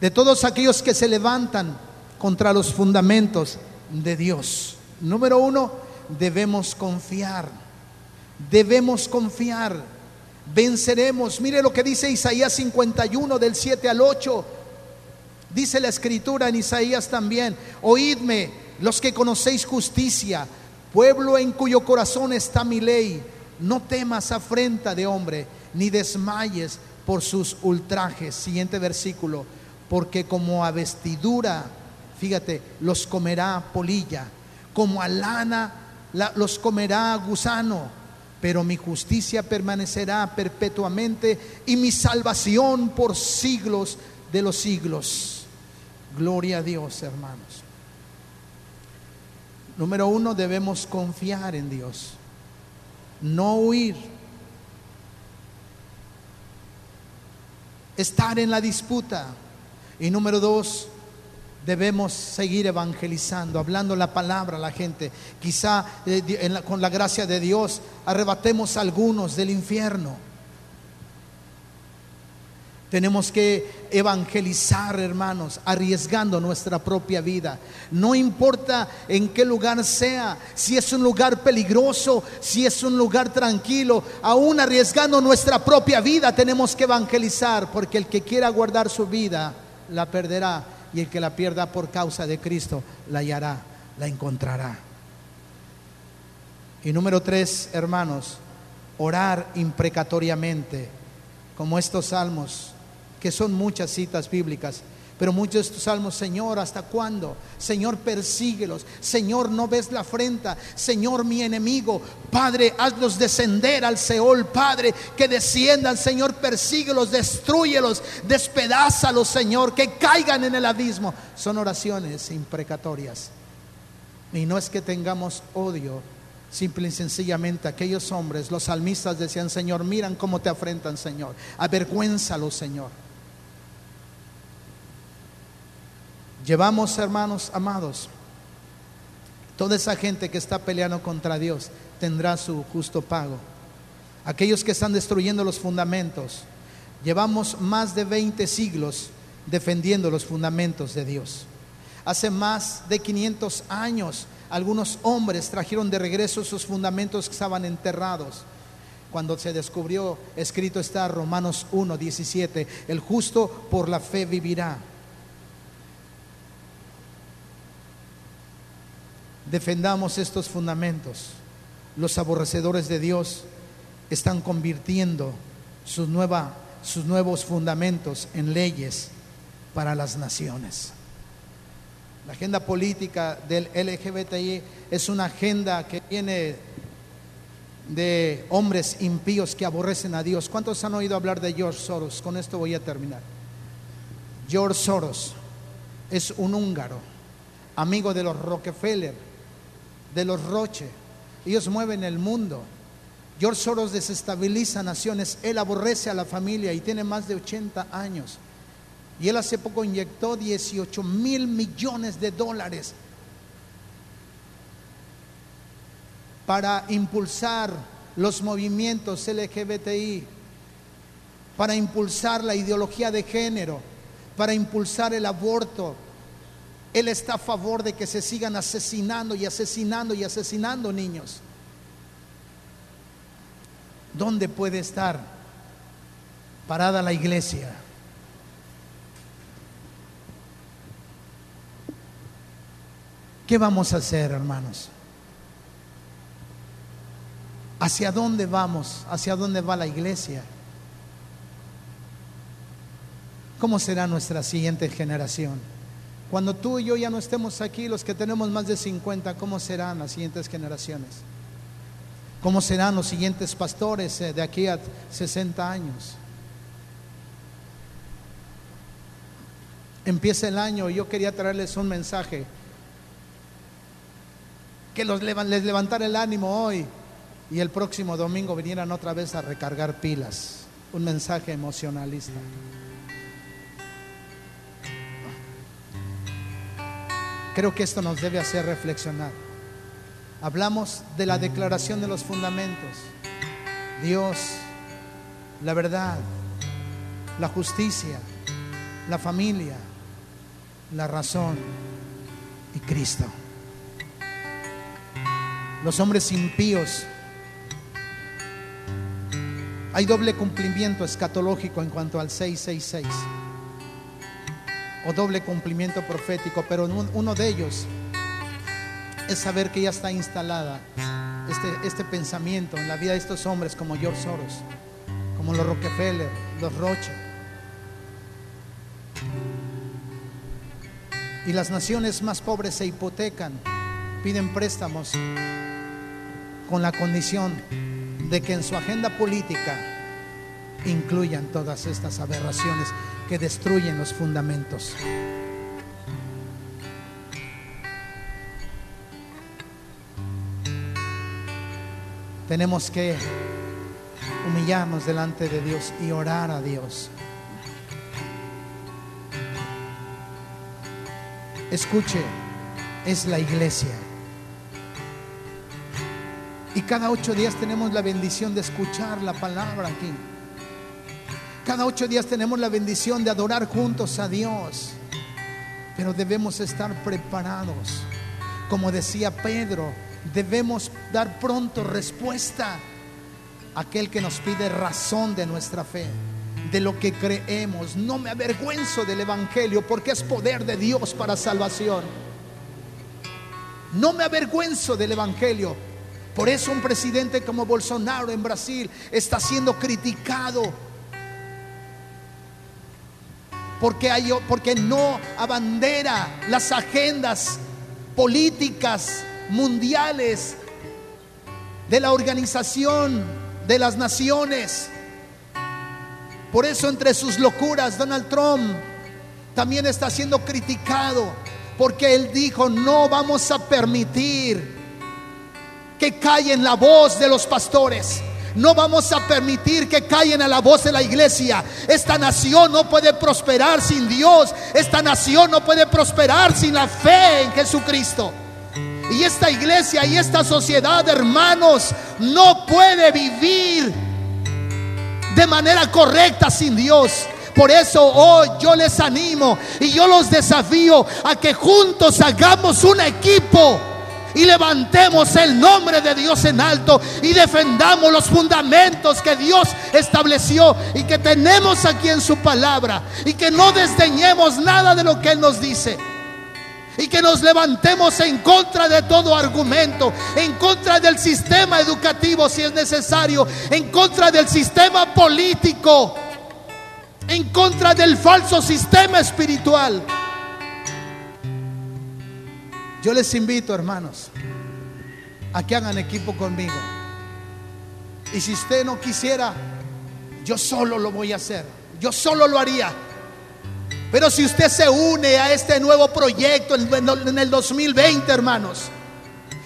de todos aquellos que se levantan contra los fundamentos de Dios. Número uno, debemos confiar. Debemos confiar. Venceremos. Mire lo que dice Isaías 51 del 7 al 8. Dice la escritura en Isaías también, oídme los que conocéis justicia, pueblo en cuyo corazón está mi ley, no temas afrenta de hombre, ni desmayes por sus ultrajes. Siguiente versículo porque como a vestidura, fíjate, los comerá polilla, como a lana los comerá gusano, pero mi justicia permanecerá perpetuamente y mi salvación por siglos de los siglos. Gloria a Dios, hermanos. Número uno, debemos confiar en Dios, no huir. Estar en la disputa, y número dos, debemos seguir evangelizando, hablando la palabra a la gente. Quizá eh, con la gracia de Dios arrebatemos a algunos del infierno. Tenemos que evangelizar, hermanos, arriesgando nuestra propia vida. No importa en qué lugar sea, si es un lugar peligroso, si es un lugar tranquilo, aún arriesgando nuestra propia vida tenemos que evangelizar, porque el que quiera guardar su vida, la perderá y el que la pierda por causa de Cristo la hallará, la encontrará. Y número tres, hermanos, orar imprecatoriamente, como estos salmos, que son muchas citas bíblicas pero muchos de estos salmos, Señor, ¿hasta cuándo? Señor, persíguelos. Señor, no ves la afrenta. Señor, mi enemigo. Padre, hazlos descender al Seol. Padre, que desciendan. Señor, persíguelos, destruyelos, despedázalos, Señor, que caigan en el abismo. Son oraciones imprecatorias. Y no es que tengamos odio, simple y sencillamente aquellos hombres, los salmistas decían, Señor, miran cómo te afrentan, Señor. Avergüénzalos, Señor. Llevamos, hermanos amados, toda esa gente que está peleando contra Dios tendrá su justo pago. Aquellos que están destruyendo los fundamentos, llevamos más de 20 siglos defendiendo los fundamentos de Dios. Hace más de 500 años, algunos hombres trajeron de regreso sus fundamentos que estaban enterrados. Cuando se descubrió, escrito está Romanos 1, 17, el justo por la fe vivirá. Defendamos estos fundamentos. Los aborrecedores de Dios están convirtiendo sus, sus nuevos fundamentos en leyes para las naciones. La agenda política del LGBTI es una agenda que viene de hombres impíos que aborrecen a Dios. ¿Cuántos han oído hablar de George Soros? Con esto voy a terminar. George Soros es un húngaro, amigo de los Rockefeller, de los Roche. Ellos mueven el mundo. George Soros desestabiliza naciones. Él aborrece a la familia y tiene más de 80 años. Y él hace poco inyectó 18 mil millones de dólares para impulsar los movimientos LGBTI, para impulsar la ideología de género, para impulsar el aborto. Él está a favor de que se sigan asesinando y asesinando y asesinando niños. ¿Dónde puede estar parada la iglesia? ¿Qué vamos a hacer, hermanos? ¿Hacia dónde vamos? ¿Hacia dónde va la iglesia? ¿Cómo será nuestra siguiente generación? Cuando tú y yo ya no estemos aquí, los que tenemos más de 50, ¿cómo serán las siguientes generaciones? ¿Cómo serán los siguientes pastores eh, de aquí a 60 años? Empieza el año y yo quería traerles un mensaje que los, les levantara el ánimo hoy y el próximo domingo vinieran otra vez a recargar pilas. Un mensaje emocionalista. Creo que esto nos debe hacer reflexionar. Hablamos de la declaración de los fundamentos. Dios, la verdad, la justicia, la familia, la razón y Cristo. Los hombres impíos. Hay doble cumplimiento escatológico en cuanto al 666 o doble cumplimiento profético, pero uno de ellos es saber que ya está instalada este, este pensamiento en la vida de estos hombres como George Soros, como los Rockefeller, los Roche. Y las naciones más pobres se hipotecan, piden préstamos con la condición de que en su agenda política incluyan todas estas aberraciones que destruyen los fundamentos. Tenemos que humillarnos delante de Dios y orar a Dios. Escuche, es la iglesia. Y cada ocho días tenemos la bendición de escuchar la palabra aquí. Cada ocho días tenemos la bendición de adorar juntos a Dios. Pero debemos estar preparados. Como decía Pedro, debemos dar pronto respuesta a aquel que nos pide razón de nuestra fe, de lo que creemos. No me avergüenzo del Evangelio porque es poder de Dios para salvación. No me avergüenzo del Evangelio. Por eso un presidente como Bolsonaro en Brasil está siendo criticado porque, porque no abandera las agendas políticas mundiales de la organización de las naciones. Por eso entre sus locuras Donald Trump también está siendo criticado porque él dijo, no vamos a permitir que callen la voz de los pastores. No vamos a permitir que callen a la voz de la iglesia. Esta nación no puede prosperar sin Dios. Esta nación no puede prosperar sin la fe en Jesucristo. Y esta iglesia y esta sociedad, hermanos, no puede vivir de manera correcta sin Dios. Por eso hoy yo les animo y yo los desafío a que juntos hagamos un equipo y levantemos el nombre de Dios en alto y defendamos los fundamentos que Dios estableció y que tenemos aquí en su palabra y que no desdeñemos nada de lo que Él nos dice. Y que nos levantemos en contra de todo argumento, en contra del sistema educativo si es necesario, en contra del sistema político, en contra del falso sistema espiritual. Yo les invito, hermanos, a que hagan equipo conmigo. Y si usted no quisiera, yo solo lo voy a hacer. Yo solo lo haría. Pero si usted se une a este nuevo proyecto en el 2020, hermanos,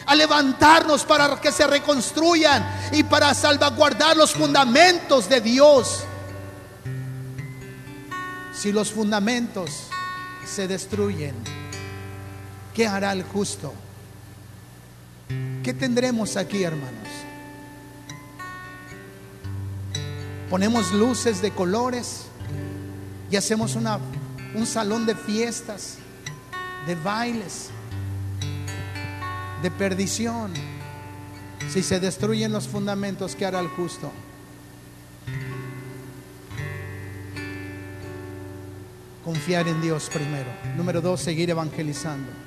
a levantarnos para que se reconstruyan y para salvaguardar los fundamentos de Dios. Si los fundamentos se destruyen, ¿Qué hará el justo? ¿Qué tendremos aquí, hermanos? Ponemos luces de colores y hacemos una un salón de fiestas, de bailes, de perdición. Si se destruyen los fundamentos, ¿qué hará el justo? Confiar en Dios primero. Número dos, seguir evangelizando.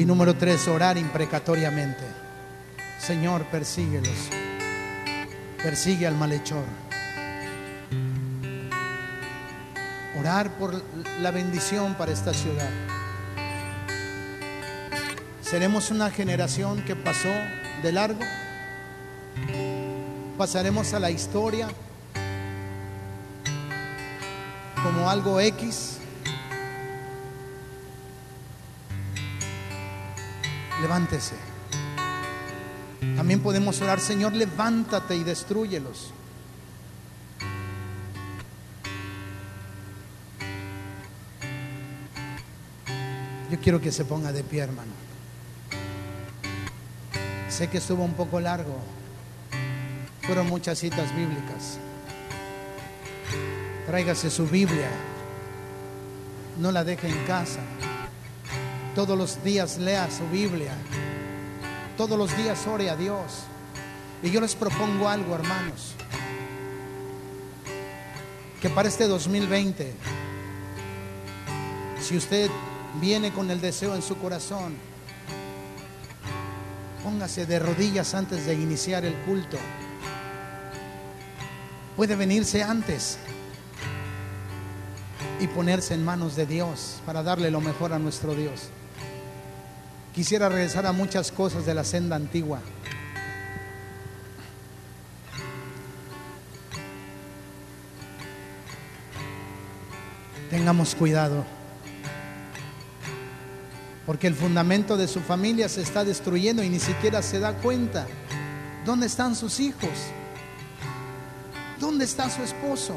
Y número tres, orar imprecatoriamente. Señor, persíguelos. Persigue al malhechor. Orar por la bendición para esta ciudad. ¿Seremos una generación que pasó de largo? ¿Pasaremos a la historia como algo X? Levántese. También podemos orar, Señor, levántate y destruyelos. Yo quiero que se ponga de pie, hermano. Sé que estuvo un poco largo. Fueron muchas citas bíblicas. Tráigase su Biblia. No la deje en casa. Todos los días lea su Biblia. Todos los días ore a Dios. Y yo les propongo algo, hermanos. Que para este 2020, si usted viene con el deseo en su corazón, póngase de rodillas antes de iniciar el culto. Puede venirse antes y ponerse en manos de Dios para darle lo mejor a nuestro Dios. Quisiera regresar a muchas cosas de la senda antigua. Tengamos cuidado, porque el fundamento de su familia se está destruyendo y ni siquiera se da cuenta. ¿Dónde están sus hijos? ¿Dónde está su esposo?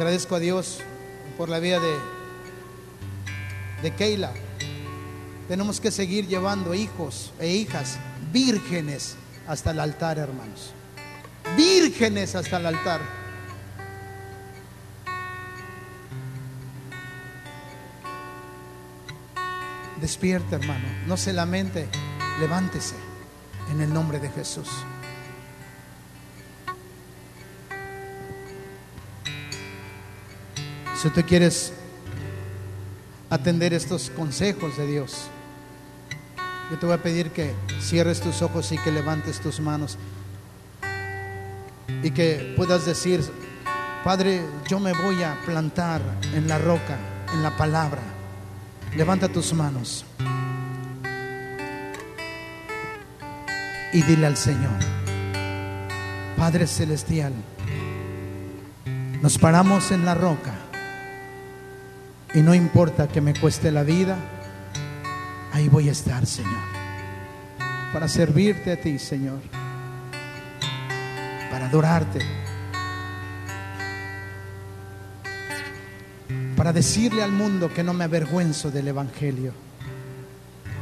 Agradezco a Dios por la vida de, de Keila. Tenemos que seguir llevando hijos e hijas vírgenes hasta el altar, hermanos. Vírgenes hasta el altar. Despierta, hermano. No se lamente. Levántese en el nombre de Jesús. Si tú quieres atender estos consejos de Dios, yo te voy a pedir que cierres tus ojos y que levantes tus manos y que puedas decir, Padre, yo me voy a plantar en la roca, en la palabra. Levanta tus manos y dile al Señor, Padre Celestial, nos paramos en la roca y no importa que me cueste la vida, ahí voy a estar, Señor. Para servirte a ti, Señor. Para adorarte. Para decirle al mundo que no me avergüenzo del Evangelio.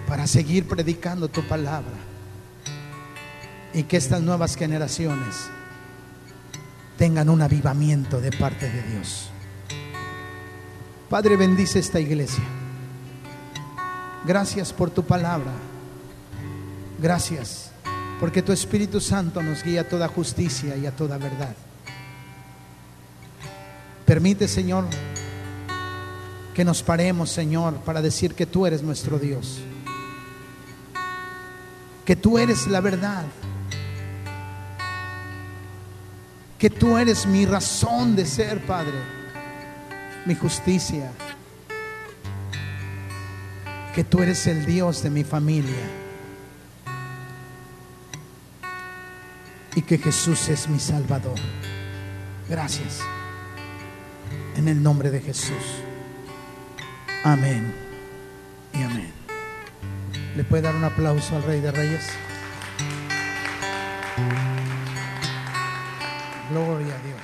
Para seguir predicando tu palabra. Y que estas nuevas generaciones tengan un avivamiento de parte de Dios. Padre, bendice esta iglesia. Gracias por tu palabra. Gracias porque tu Espíritu Santo nos guía a toda justicia y a toda verdad. Permite, Señor, que nos paremos, Señor, para decir que tú eres nuestro Dios. Que tú eres la verdad. Que tú eres mi razón de ser, Padre mi justicia, que tú eres el Dios de mi familia y que Jesús es mi Salvador. Gracias. En el nombre de Jesús. Amén y amén. ¿Le puede dar un aplauso al Rey de Reyes? Gloria a Dios.